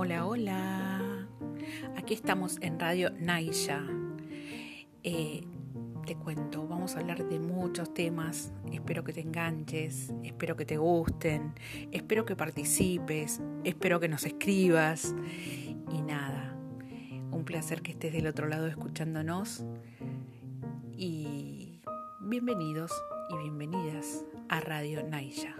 Hola, hola. Aquí estamos en Radio Naija. Eh, te cuento, vamos a hablar de muchos temas. Espero que te enganches, espero que te gusten, espero que participes, espero que nos escribas. Y nada, un placer que estés del otro lado escuchándonos. Y bienvenidos y bienvenidas a Radio Naija.